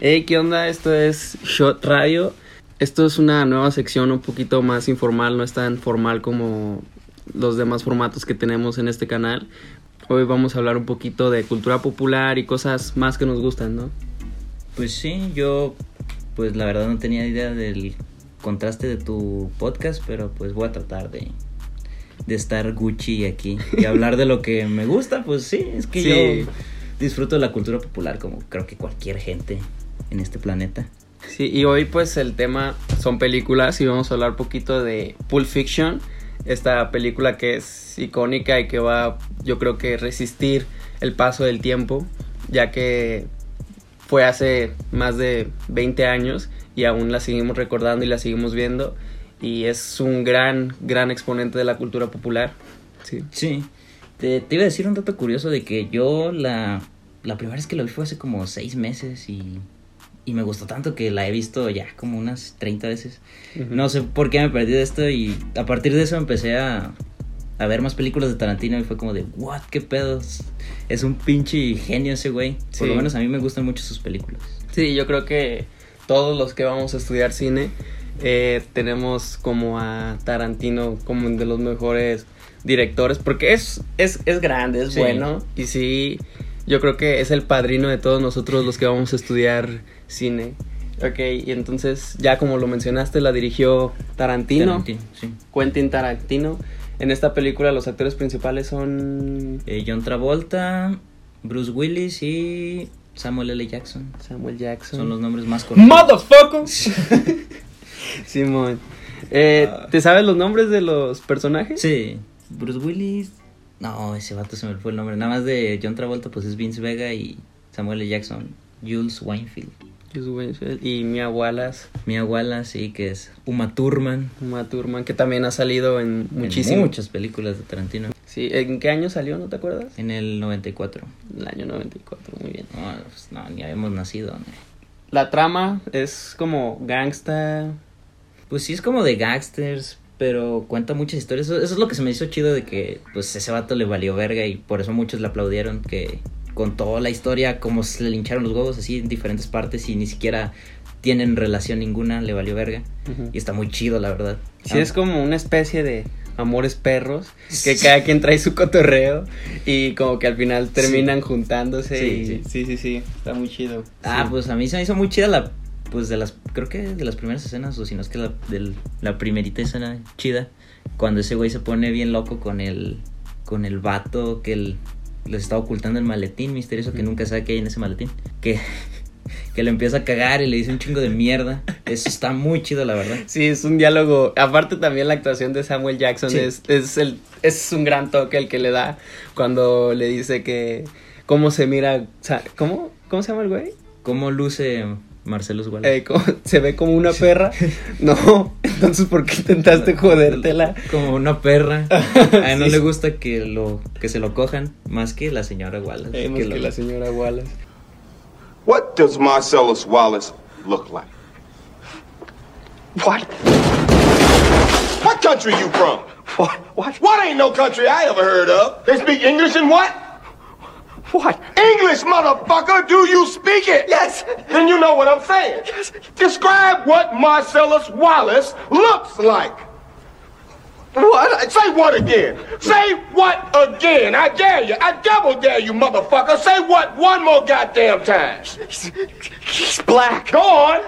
Hey, ¿qué onda? Esto es Shot Radio. Esto es una nueva sección un poquito más informal, no es tan formal como los demás formatos que tenemos en este canal. Hoy vamos a hablar un poquito de cultura popular y cosas más que nos gustan, ¿no? Pues sí, yo pues la verdad no tenía idea del contraste de tu podcast, pero pues voy a tratar de, de estar Gucci aquí y hablar de lo que me gusta, pues sí, es que Sí. yo disfruto de la cultura popular como creo que cualquier gente en este planeta. Sí, y hoy pues el tema son películas y vamos a hablar un poquito de Pulp Fiction, esta película que es icónica y que va yo creo que resistir el paso del tiempo, ya que fue hace más de 20 años y aún la seguimos recordando y la seguimos viendo y es un gran, gran exponente de la cultura popular. Sí. Sí, te, te iba a decir un dato curioso de que yo la, la primera vez que lo vi fue hace como seis meses y, y me gustó tanto que la he visto ya como unas 30 veces. No sé por qué me perdí de esto y a partir de eso empecé a, a ver más películas de Tarantino y fue como de, what, qué pedos. Es un pinche genio ese güey. Por Sí. lo menos a mí me gustan mucho sus películas. Sí, yo creo que todos los que vamos a estudiar cine eh, tenemos como a Tarantino como de los mejores directores, porque es, es, es grande, es Sí. bueno, y sí, yo creo que es el padrino de todos nosotros los que vamos a estudiar cine. Ok, y entonces ya como lo mencionaste, la dirigió Tarantino, Tarantino, sí. Quentin Tarantino. En esta película los actores principales son Eh, John Travolta, Bruce Willis y Samuel L. Jackson. Samuel Jackson. Son los nombres más conocidos. ¡Motherfucker! Simón. Eh, Ah. ¿Te sabes los nombres de los personajes? Sí, Bruce Willis. No, ese vato se me fue el nombre. Nada más de John Travolta, pues es Vince Vega y Samuel L. Jackson. Jules Weinfield. Y Mia Wallace, Mia Wallace, sí, que es Uma Thurman. Uma Thurman, que también ha salido en En muchísimas. muchas películas de Tarantino. Sí, ¿en qué año salió? ¿No te acuerdas? En el 94. El año 94, muy bien. No, pues, no ni habíamos nacido. ¿no? La trama es como gangsta. Pues sí, es como de gangsters, pero cuenta muchas historias. Eso, eso es lo que se me hizo chido de que, pues, ese vato le valió verga y por eso muchos le aplaudieron. Que contó la historia, como se le hincharon los huevos así en diferentes partes y ni siquiera tienen relación ninguna, le valió verga. Y está muy chido, la verdad. Sí, Ah, es como una especie de amores perros, que cada quien trae su cotorreo y como que al final terminan juntándose Sí, y sí. sí, sí, sí, está muy chido. Ah, Sí. pues a mí se me hizo muy chida la. Pues de las. Creo que de las primeras escenas, o si no es que la, del- la primerita escena chida. Cuando ese güey se pone bien loco con el. Con el vato que el- les está ocultando el maletín misterioso que nunca sabe qué hay en ese maletín. Que. Que le empieza a cagar y le dice un chingo de mierda. Eso está muy chido, la verdad. Sí, es un diálogo. Aparte también la actuación de Samuel Jackson Sí. es, es, el, es un gran toque el que le da cuando le dice que cómo se mira, ¿cómo? ¿Cómo se llama el güey? ¿Cómo luce Marcelo Wallace? Eh, ¿cómo- ¿Se ve como una perra? No, entonces ¿por qué intentaste jodértela? Como una perra. A él no Sí. le gusta que lo que se lo cojan más que la señora Wallace. Eh, más que que lo- la señora Wallace. What does Marcellus Wallace look like? What? What country you from? What? What? What ain't no country I ever heard of? They speak English and what? What? English, motherfucker! Do you speak it? Yes. Then you know what I'm saying. Yes. Describe what Marcellus Wallace looks like. What? Say what again? Say what again? I dare you. I double dare you, motherfucker. Say what one more goddamn time. He's, he's black. Go on.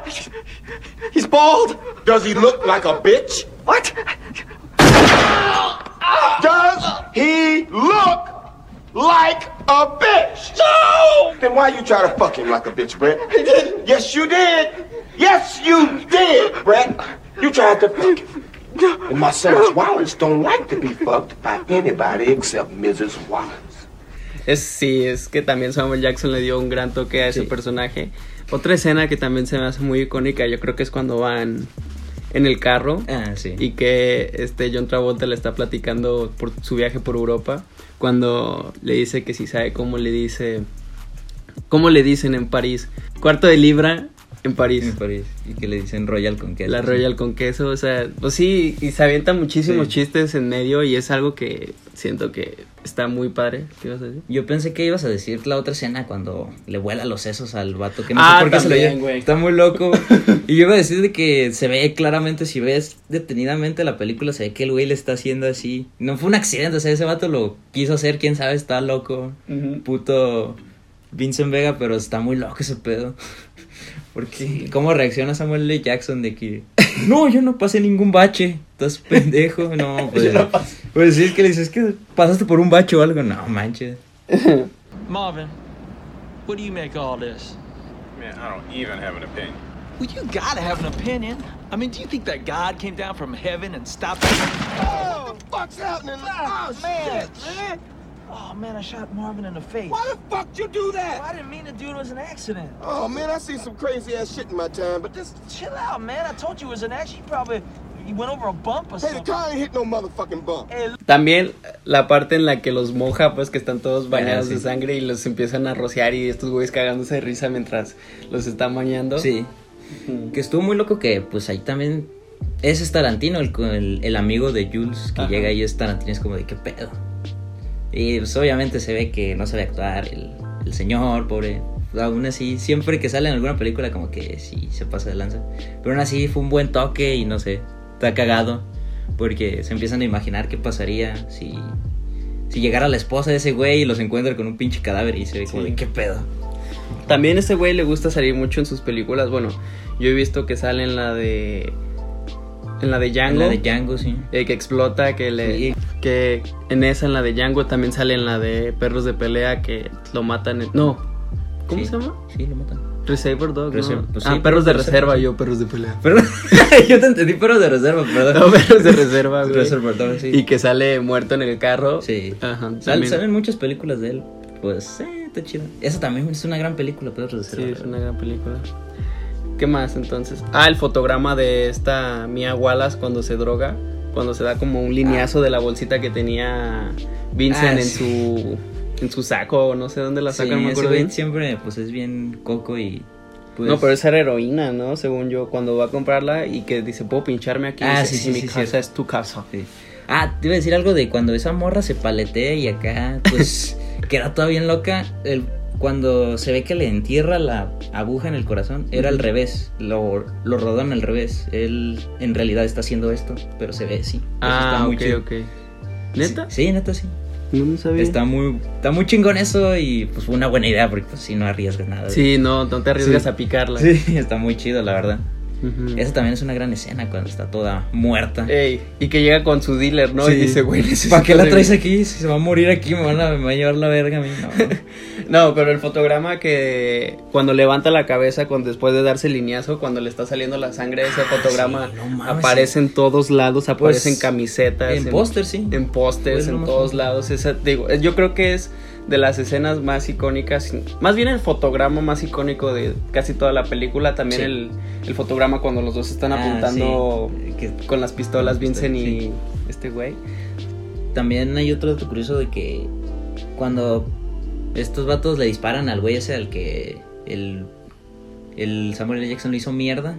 He's bald. Does he look like a bitch? What? Does he look like a bitch? No! Then why you try to fuck him like a bitch, Brett? He didn't. Yes, you did. Yes, you did, Brett. You tried to fuck him. And Marcellus Wallace don't like to be fucked by anybody except Mrs. Wallace. Es, sí, es que también Samuel Jackson le dio un gran toque a ese Sí. personaje. Otra escena que también se me hace muy icónica, yo creo que es cuando van en el carro Ah, sí. y que este John Travolta le está platicando por su viaje por Europa, cuando le dice que si sabe cómo le dice, cómo le dicen en París, cuarto de libra En París. En París. Y que le dicen Royal con queso. La Royal con queso, o sea, pues sí, y se avientan muchísimos Sí. chistes en medio y es algo que siento que está muy padre. ¿Qué ibas a decir? Yo pensé que ibas a decir la otra escena cuando le vuela los sesos al vato. Que no Ah, sé por qué se lo también, güey. Está muy loco. y yo iba a decir de que se ve claramente, si ves detenidamente la película, se ve que el güey le está haciendo así. No fue un accidente, o sea, ese vato lo quiso hacer, quién sabe, está loco. Puto Vincent Vega, pero está muy loco ese pedo. Porque, ¿cómo reacciona Samuel L. Jackson de que, no, yo no pasé ningún bache, estás pendejo? No, pues, pues sí, es que le dices, es que pasaste por un bache o algo, no manches. Marvin, what do you make of all this? Man, I don't even have an opinion. Well, you gotta have an opinion. I mean, do you think that God came down from heaven and stopped? Oh, what the fuck's happening? Oh, man, shit. man. Oh man, I shot Marvin in the face. Why the fuck you do that? I didn't mean to do it. It was an accident. Oh man, I seen some crazy ass shit in my time, but this Chill out, man. I told you it was an accident. You probably you went over a bump or hey, the something. car ain't hit no motherfucking bump. Hey, También la parte en la que los moja, pues que están todos bañados Ah, sí. de sangre y los empiezan a rociar y estos güeyes cagándose de risa mientras los están bañando. Sí. Que estuvo muy loco que, pues ahí también. Es Tarantino, el, el, el amigo de Jules, que Ajá. llega ahí es Tarantino, es como de qué pedo. Y pues obviamente se ve que no sabe actuar el, el señor, pobre. Aún así, siempre que sale en alguna película, como que sí se pasa de lanza. Pero aún así fue un buen toque y no sé, está cagado. Porque se empiezan a imaginar qué pasaría si, si llegara la esposa de ese güey y los encuentra con un pinche cadáver y se ve como Sí. de qué pedo. También ese güey le gusta salir mucho en sus películas. Bueno, yo he visto que sale en la de. En la de Django. La de Django, sí. eh, que explota, que le. Sí. Que en esa, en la de Django, también sale en la de Perros de Pelea, que lo matan. en- No. ¿Cómo Sí. se llama? Sí, lo matan. Reservoir Dog. ¿no? Pues ah, sí, perros de perros de reserva, reserva, yo, perros de pelea. Pero yo te entendí, pero de reserva, perdón. No, perros de reserva, güey. Reservoir Dogs, sí. Y que sale muerto en el carro. Sí. Ajá. Sal- salen muchas películas de él. Pues, eh, está chido. Esa también es una gran película, Perros de Sí, Reserva. es una gran película. ¿Qué más entonces? Ah, el fotograma de esta Mia Wallace cuando se droga. Cuando se da como un lineazo de la bolsita que tenía Vincent Ah, en sí. su en su saco, no sé dónde la Sí, sacan, no me acuerdo bien. siempre, pues, es bien coco y... Pues, No, pero esa era heroína, ¿no? Según yo, cuando va a comprarla y que dice, ¿puedo pincharme aquí? Ah, Dice, sí, sí, mi sí, casa es tu casa. Sí. Ah, te iba a decir algo de cuando esa morra se paletea y acá, pues, queda toda bien loca. El, cuando se ve que le entierra la aguja en el corazón, era al revés. Lo, lo rodan al revés. Él en realidad está haciendo esto, pero se ve así. Ah, está ok, ok. ¿Neta? Sí, neta, sí. No me sabía. Está muy, está muy chingón eso y pues fue una buena idea porque pues si no arriesgas nada. Sí, no, no te arriesgas Sí. a picarla. Sí, está muy chido, la verdad. Ujú. Esa también es una gran escena cuando está toda muerta. Ey, y que llega con su dealer, ¿no? Y Sí. dice, güey, ¿Para qué la traes aquí? Si se va a morir aquí, me, van a, me va a llevar la verga a mí. No. No, pero el fotograma que cuando levanta la cabeza con después de darse el lineazo, cuando le está saliendo la sangre, ese fotograma Ah, sí, no mames, aparece en todos lados, aparece en Pues, camisetas, en póster, sí. en pósters, Pues, en todos lados. Esa, digo, yo creo que es de las escenas más icónicas, más bien el fotograma más icónico de casi toda la película, también Sí. el, el fotograma cuando los dos están Ah, apuntando sí, con las pistolas, Vincent y este güey. También hay otro dato curioso de que cuando estos vatos le disparan al güey ese al que el, el Samuel L. Jackson le hizo mierda,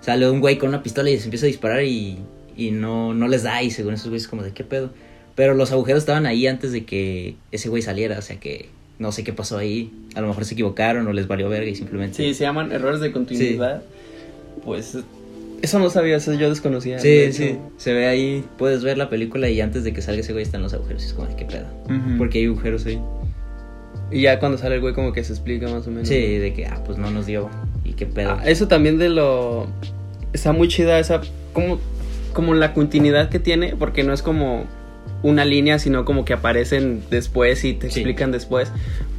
sale un güey con una pistola y se empieza a disparar y, y no, no les da y según esos güeyes como de qué pedo. Pero los agujeros estaban ahí antes de que ese güey saliera, o sea que no sé qué pasó ahí. A lo mejor se equivocaron o les valió verga y simplemente... Sí, se llaman errores de continuidad. Pues eso no sabía, eso yo desconocía. Sí, de sí, se ve ahí, puedes ver la película y antes de que salga ese güey están los agujeros y es como de qué pedo. Porque hay agujeros ahí. Y ya cuando sale el güey como que se explica más o menos. Sí, de que, ah, pues no nos dio. Y qué pedo. Ah, eso también de lo... Está muy chida esa... Como, como la continuidad que tiene, porque no es como una línea, sino como que aparecen después y te Sí. explican después.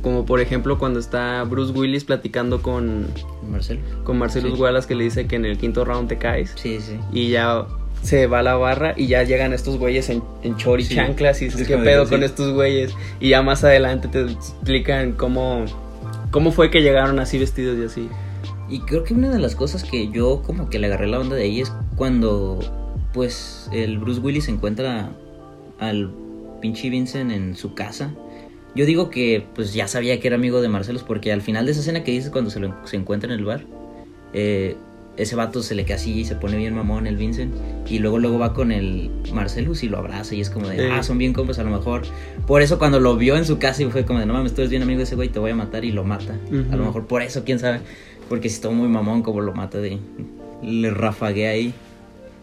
Como por ejemplo cuando está Bruce Willis platicando con, Marcelo. con Marcelo Sí. Wallace que le dice que en el quinto round te caes. Sí, sí. Y ya se va a la barra y ya llegan estos güeyes en, en chor y Sí. chanclas y dices, Es ¿qué pedo con sí. estos güeyes? Y ya más adelante te explican cómo, cómo fue que llegaron así vestidos y así. Y creo que una de las cosas que yo como que le agarré la onda de ahí es cuando, pues, el Bruce Willis encuentra al pinche Vincent en su casa. Yo digo que, pues, ya sabía que era amigo de Marcelos porque al final de esa escena que dices cuando se lo se encuentra en el bar, eh, ese vato se le así y se pone bien mamón el Vincent. Y luego luego va con el Marcelus y lo abraza y es como de, Sí. ah, son bien compas a lo mejor. Por eso cuando lo vio en su casa y fue como de, no mames, tú eres bien amigo de ese güey, te voy a matar y lo mata. A lo mejor por eso, quién sabe. Porque si estuvo muy mamón como lo mata de... Le rafaguea ahí.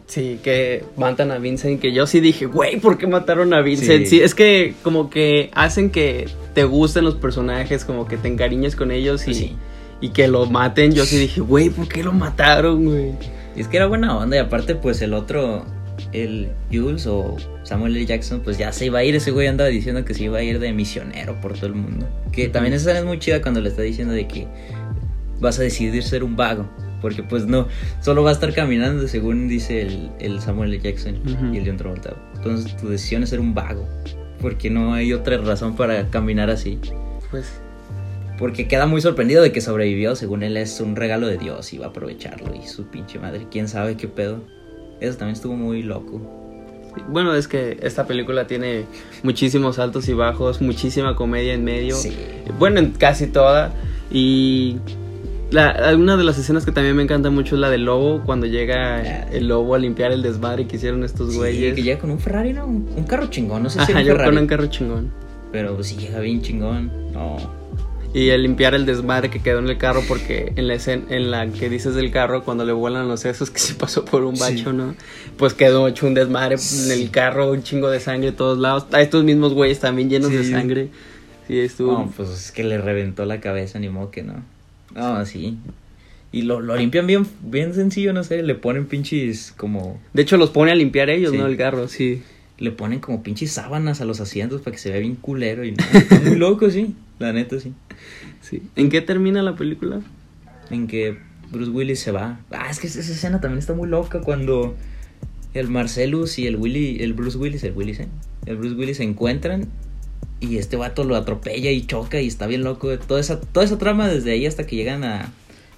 Sí, que matan a Vincent, que yo sí dije, güey, ¿por qué mataron a Vincent? Sí. Sí. es que como que hacen que te gusten los personajes, como que te encariñes con ellos y, Sí. Y que lo maten. Yo sí dije, güey, ¿por qué lo mataron, güey? Es que era buena onda y aparte pues el otro, el Jules o Samuel L. Jackson, pues ya se iba a ir, ese güey andaba diciendo que se iba a ir de misionero por todo el mundo. Que también esa escena es muy chida cuando le está diciendo de que vas a decidir ser un vago. Porque pues no, solo va a estar caminando según dice el, el Samuel L. Jackson y el John Travolta. Entonces tu decisión es ser un vago. Porque no hay otra razón para caminar así. Pues Porque queda muy sorprendido de que sobrevivió, según él es un regalo de Dios y va a aprovecharlo y su pinche madre, quién sabe qué pedo. Eso también estuvo muy loco. Bueno, es que esta película tiene muchísimos altos y bajos, muchísima comedia en medio. Sí. Bueno, en casi toda. Y la, una de las escenas que también me encanta mucho es la del lobo, cuando llega el lobo a limpiar el desmadre que hicieron estos Sí, güeyes. que llega con un Ferrari, ¿no? Un, un carro chingón, no sé si Ajá, un yo Ferrari. con un carro chingón. Pero sí llega bien chingón. No. Y el limpiar el desmadre que quedó en el carro, porque en la escena en la que dices del carro, cuando le vuelan los sesos que se pasó por un bacho, ¿no? Pues quedó hecho un desmadre en el carro, un chingo de sangre de todos lados. A estos mismos güeyes también llenos de sangre. Sí, estuvo. No, pues es que le reventó la cabeza, ni modo que no. No, sí. Y lo, lo limpian bien, bien sencillo, no sé, le ponen pinches como... De hecho, los pone a limpiar ellos. ¿no? El carro, sí. Le ponen como pinches sábanas a los asientos para que se vea bien culero y no. Está muy loco, sí. La neta, sí. sí. ¿En qué termina la película? en que Bruce Willis se va. Ah, es que esa escena también está muy loca cuando el Marcelus y el Willy, el Bruce Willis, el Willis, ¿eh? El Bruce Willis se encuentran y este vato lo atropella y choca y está bien loco. Toda esa, toda esa trama desde ahí hasta que llegan a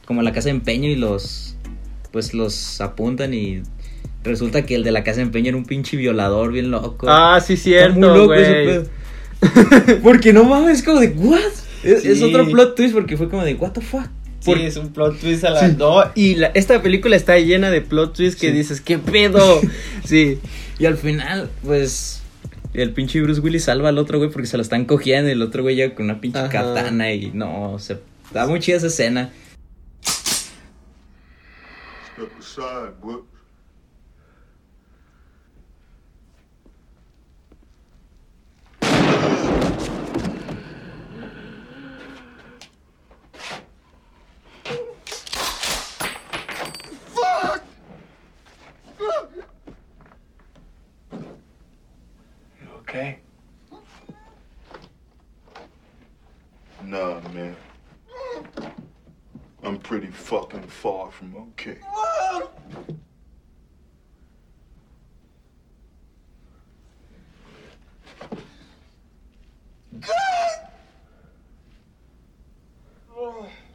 como a la casa de empeño y los pues los apuntan y resulta que el de la casa de empeño era un pinche violador bien loco. Ah, sí, cierto, muy loco ese güey. porque no mames, es como de what? Es, otro plot twist porque fue como de what the fuck. Sí, Por- es un plot twist a la... No, y la- esta película está llena de plot twists que Sí. dices, ¿qué pedo? sí. Y al final, pues, el pinche Bruce Willis salva al otro güey porque se lo están cogiendo y el otro güey llega con una pinche Ajá. katana y no, se... Está muy chida esa escena. Step aside, okay? Nah, man. I'm pretty fucking far from okay.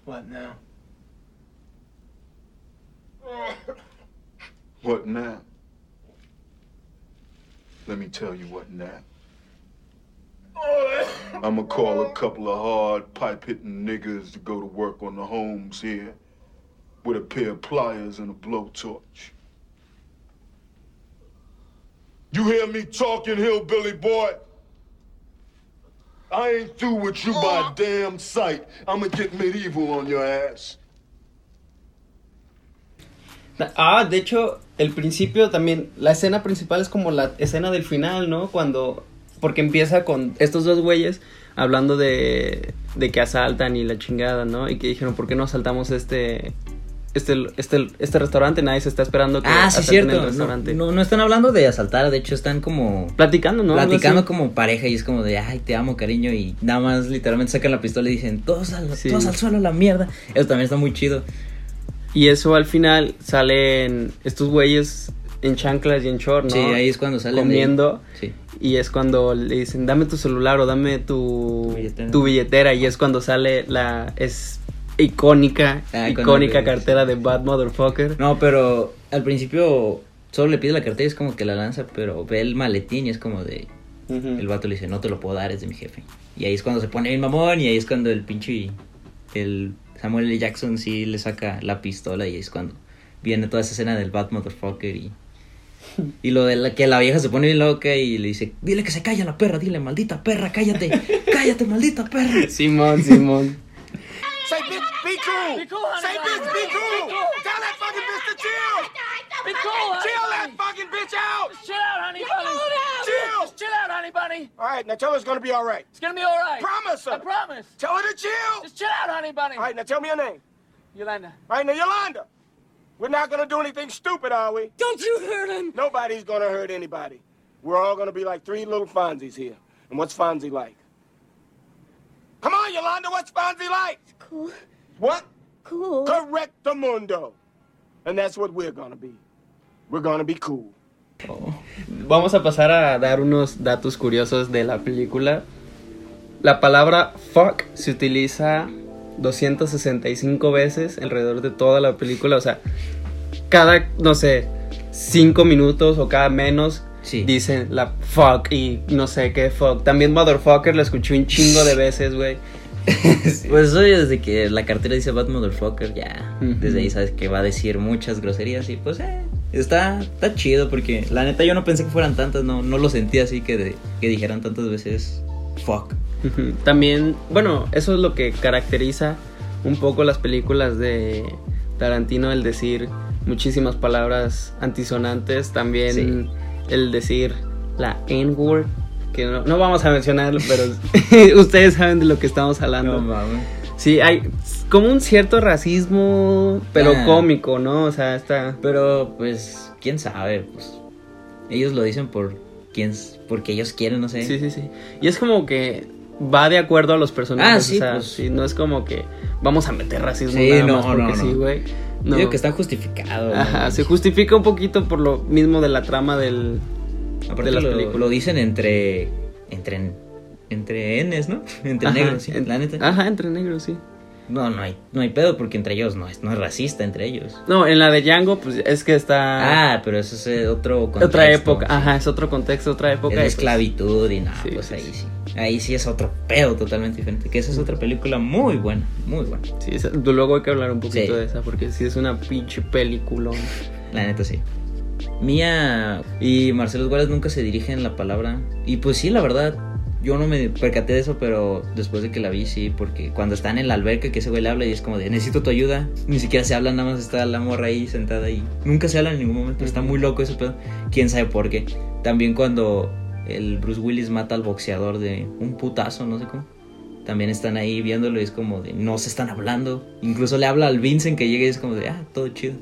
What now? What now? Let me tell you what now. I'ma call a couple of hard pipe hitting niggas to go to work on the homes here with a pair of pliers and a blowtorch. You hear me talking, hillbilly boy? I ain't through with you by damn sight. I'ma get medieval on your ass. Ah, de hecho, el principio también, la escena principal es como la escena del final, ¿no? Cuando, porque empieza con estos dos güeyes hablando de, de que asaltan y la chingada, ¿no? Y que dijeron, ¿por qué no asaltamos este, este, este, este restaurante? Nadie se está esperando que Ah, sí, el cierto. No, restaurante. no, no están hablando de asaltar, de hecho están como... Platicando, ¿no? Platicando como pareja y es como de, ay, te amo, cariño. Y nada más literalmente sacan la pistola y dicen, todos al, Sí. todos al suelo, la mierda. Eso también está muy chido. Y eso al final salen estos güeyes en chanclas y en short, ¿no? Sí, ahí es cuando salen. Comiendo. Sí. Y es cuando le dicen, dame tu celular o dame tu, Tu billetera. tu billetera. Y es cuando sale la es icónica, Ah, icónica cartera de Bad Motherfucker. No, pero al principio solo le pide la cartera y es como que la lanza, pero ve el maletín y es como de... El vato le dice, no te lo puedo dar, es de mi jefe. Y ahí es cuando se pone bien mamón y ahí es cuando el pinche... El Samuel L. Jackson sí le saca la pistola y es cuando viene toda esa escena del Bad Motherfucker y. Y lo de la, que la vieja se pone bien loca y le dice, dile que se calla la perra, dile, maldita perra, cállate, cállate, maldita perra. Simón, Simón. Say, bitch, be cool. Be cool, honey Say, bunny. bitch, be Be cool. All right, now tell her it's gonna be all right. It's gonna be all right. Promise her. I promise. Tell her to chill. Just chill out, honey bunny. All right, now tell me your name. Yolanda. All right, now Yolanda. We're not gonna do anything stupid, are we? Don't you hurt him. Nobody's gonna hurt anybody. We're all gonna be like three little Fonzies here. And what's Fonzie like? Come on, Yolanda, what's Fonzie like? Cool. What? Cool. Correcto mundo. And that's what we're gonna be. We're gonna be cool. Vamos a pasar a dar unos datos curiosos de la película. La palabra fuck se utiliza 265 veces alrededor de toda la película. O sea, cada, no sé, 5 minutos o cada menos Sí. dicen la fuck y no sé qué fuck. También motherfucker lo escuché un chingo de veces, güey. Pues eso desde que la cartera dice Bad Motherfucker, ya. Desde ahí sabes que va a decir muchas groserías y pues eh, está, está chido porque la neta yo no pensé que fueran tantas, no, no lo sentí así que, de- que dijeran tantas veces fuck. También, bueno, eso es lo que caracteriza un poco las películas de Tarantino, el decir muchísimas palabras antisonantes, también Sí. el decir la N-word, que no, no vamos a mencionarlo, pero ustedes saben de lo que estamos hablando. mames. Sí, hay como un cierto racismo, pero Ah. cómico, ¿no? O sea, está... Pero pues, quién sabe, pues ellos lo dicen por quién, porque ellos quieren, no sé. Sí, sí, sí. Y es como que va de acuerdo a los personajes. Ah, sí, o sea, pues. sí, no es como que vamos a meter racismo Sí, nada no, más porque no, sí, no. güey. No. Digo que está justificado. Ajá, ¿no? se justifica un poquito por lo mismo de la trama del... Aparte de las lo, películas. lo dicen entre, entre, entre Ns, ¿no? Entre Ajá, negros, sí, en- la neta. Ajá, entre negros, sí. No, no hay, no hay pedo porque entre ellos no es, no es racista entre ellos. No, en la de Django, pues es que está... Ah, pero eso es eh, otro contexto. otra época, sí. ajá, es otro contexto, otra Es época. de y, pues, esclavitud y nada, sí, pues sí, ahí sí. Ahí sí es otro pedo totalmente diferente. Que esa es otra película muy buena, muy buena. Sí, esa- luego hay que hablar un poquito de esa, porque sí es una pinche película. La neta sí. Mía y Marcelo Guaras nunca se dirigen la palabra. Y pues sí, la verdad, yo no me percaté de eso, pero después de que la vi, sí, porque cuando están en la alberca que ese güey le habla y es como de necesito tu ayuda, ni siquiera se habla, nada más está la morra ahí sentada ahí. Nunca se habla en ningún momento, está muy loco ese pedo. Quién sabe por qué. También cuando el Bruce Willis mata al boxeador de un putazo, no sé cómo. También están ahí viéndolo y es como de no se están hablando. Incluso le habla al Vincent que llega y es como de ah, todo chido.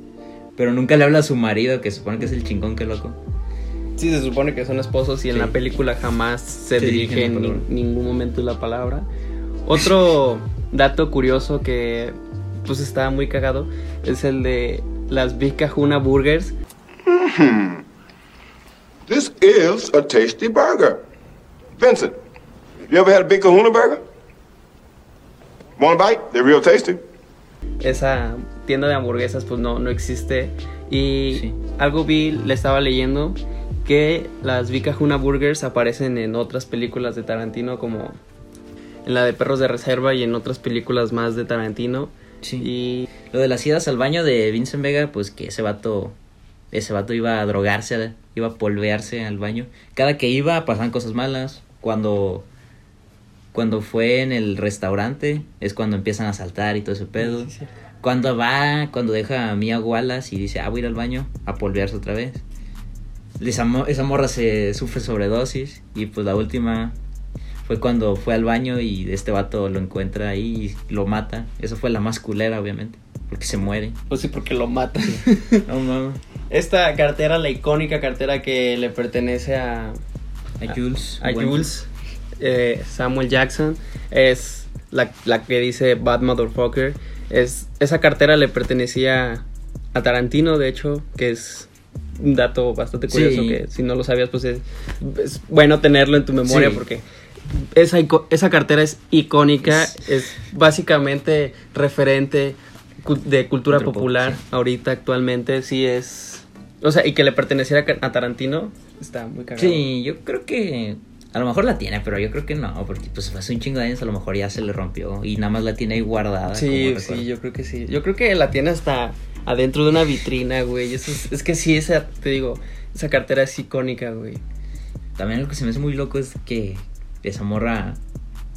Pero nunca le habla a su marido, que supone que es el chingón, que loco. Sí, se supone que son esposos y en Sí. la película jamás se Se dirige dirigen en ni- ningún momento la palabra. Otro dato curioso que pues está muy cagado es el de las Big Kahuna Burgers. This is a tasty burger. Vincent, you ever had a Big Kahuna burger? Want a bite? They're real tasty. Esa tienda de hamburguesas pues no, no existe. Y Sí. algo vi, le estaba leyendo que las Kahuna Burgers aparecen en otras películas de Tarantino como en la de Perros de Reserva y en otras películas más de Tarantino. Sí. Y Lo de las idas al baño de Vincent Vega, pues que ese vato, ese vato iba a drogarse, iba a polvearse al baño. Cada que iba pasaban cosas malas. Cuando, cuando fue en el restaurante es cuando empiezan a saltar y todo ese pedo. Cuando va, cuando deja a Mia Wallace y dice, ah, voy a ir al baño a polvearse otra vez. Esa, mo- esa morra se sufre sobredosis y pues la última fue cuando fue al baño y este vato lo encuentra ahí y lo mata. Eso fue la más culera, obviamente, porque se muere. pues sí, porque lo. No mames. Esta cartera, la icónica cartera que le pertenece a, A Jules. a Jules eh, Samuel Jackson, es la, la que dice Bad Motherfucker. Es, esa cartera le pertenecía a Tarantino, de hecho, que es un dato bastante curioso Sí. que si no lo sabías, pues es, es bueno tenerlo en tu memoria Sí. porque esa, esa cartera es icónica, Es- es básicamente referente de cultura Cultura pop, popular sí. ahorita actualmente, sí es... O sea, y que le perteneciera a Tarantino, está muy cagado. Sí, yo creo que A lo mejor la tiene, pero yo creo que no, porque pues hace un chingo de años a lo mejor ya se le rompió y nada más la tiene ahí guardada. Sí, sí, yo creo que sí. Yo creo que la tiene hasta adentro de una vitrina, güey. Eso es, es que sí, esa, te digo, esa cartera es icónica, güey. También lo que se me hace muy loco es que esa morra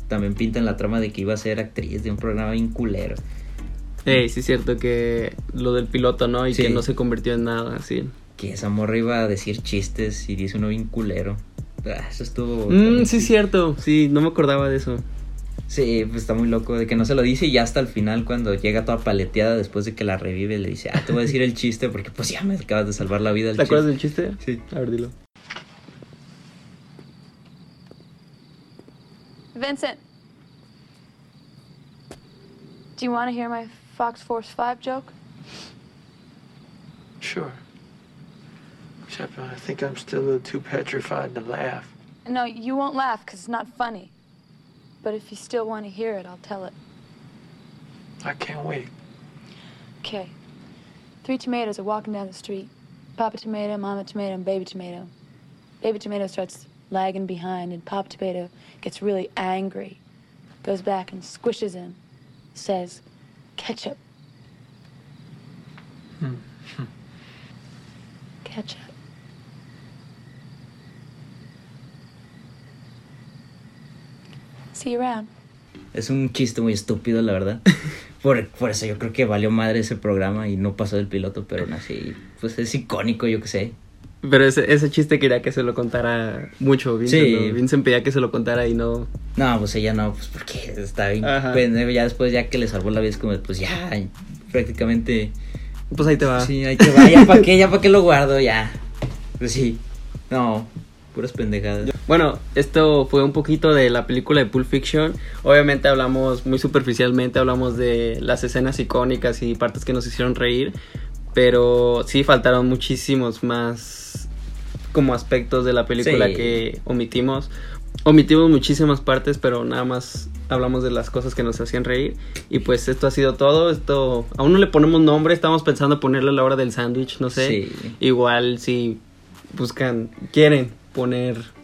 también pinta en la trama de que iba a ser actriz de un programa bien culero. Ey, sí es cierto que lo del piloto, ¿no? Y Sí. que no se convirtió en nada, sí. Que esa morra iba a decir chistes y dice uno bien culero. Ah, eso estuvo... Mm, sí es cierto, sí, no me acordaba de eso. Sí, pues está muy loco de que no se lo dice y ya hasta el final cuando llega toda paleteada después de que la revive le dice, ah, te voy a decir el chiste porque pues ya me acabas de salvar la vida. el ¿Te acuerdas chiste". del chiste? Sí. A ver, dilo. Vincent, do you want to hear my Fox Force 5 joke? Sure. Except I think I'm still a little too petrified to laugh. No, you won't laugh because it's not funny. But if you still want to hear it, I'll tell it. I can't wait. Okay. Three tomatoes are walking down the street. Papa tomato, mama tomato, and baby tomato. Baby tomato starts lagging behind, and Papa tomato gets really angry. Goes back and squishes him. Says, ketchup. Hmm. Ketchup. Around. Es un chiste muy estúpido, la verdad. Por, por eso yo creo que valió madre ese programa y no pasó del piloto, pero aún así, pues es icónico, yo que sé. Pero ese, ese chiste quería que se lo contara mucho, Vincent. Sí. ¿no? Vincent pedía que se lo contara y no... No, pues ella no, pues porque está bien pendejo. Ya después, ya que le salvó la vida, es como, pues ya, prácticamente. Pues ahí te va. Sí, ahí te va, ya para qué, ya para qué lo guardo, ya. Pues sí, no, puras pendejadas. Bueno, esto fue un poquito de la película de Pulp Fiction. Obviamente hablamos muy superficialmente, hablamos de las escenas icónicas y partes que nos hicieron reír, pero sí faltaron muchísimos más como aspectos de la película Sí. que omitimos. Omitimos muchísimas partes, pero nada más hablamos de las cosas que nos hacían reír. Y pues esto ha sido todo. Esto aún no le ponemos nombre, estamos pensando ponerle a la hora del sándwich, no sé. Sí. Igual si buscan, quieren poner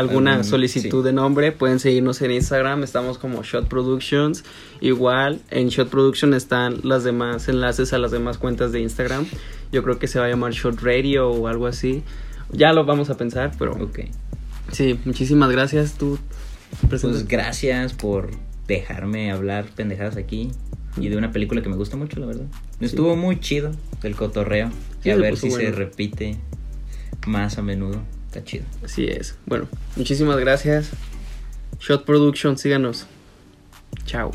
alguna Algún- solicitud sí. de nombre, pueden seguirnos en Instagram, estamos como Shot Productions. Igual en Shot Production están las demás enlaces a las demás cuentas de Instagram. Yo creo que se va a llamar Shot Radio o algo así. Ya lo vamos a pensar, pero Ok. sí, muchísimas gracias. Tú Pues gracias por dejarme hablar pendejadas aquí. Y de una película que me gusta mucho, la verdad. Estuvo muy chido el cotorreo. Sí, y a se ver si se bueno. repite más a menudo. Está chido. Así es. Bueno, muchísimas gracias. Shot Production, síganos. Chao.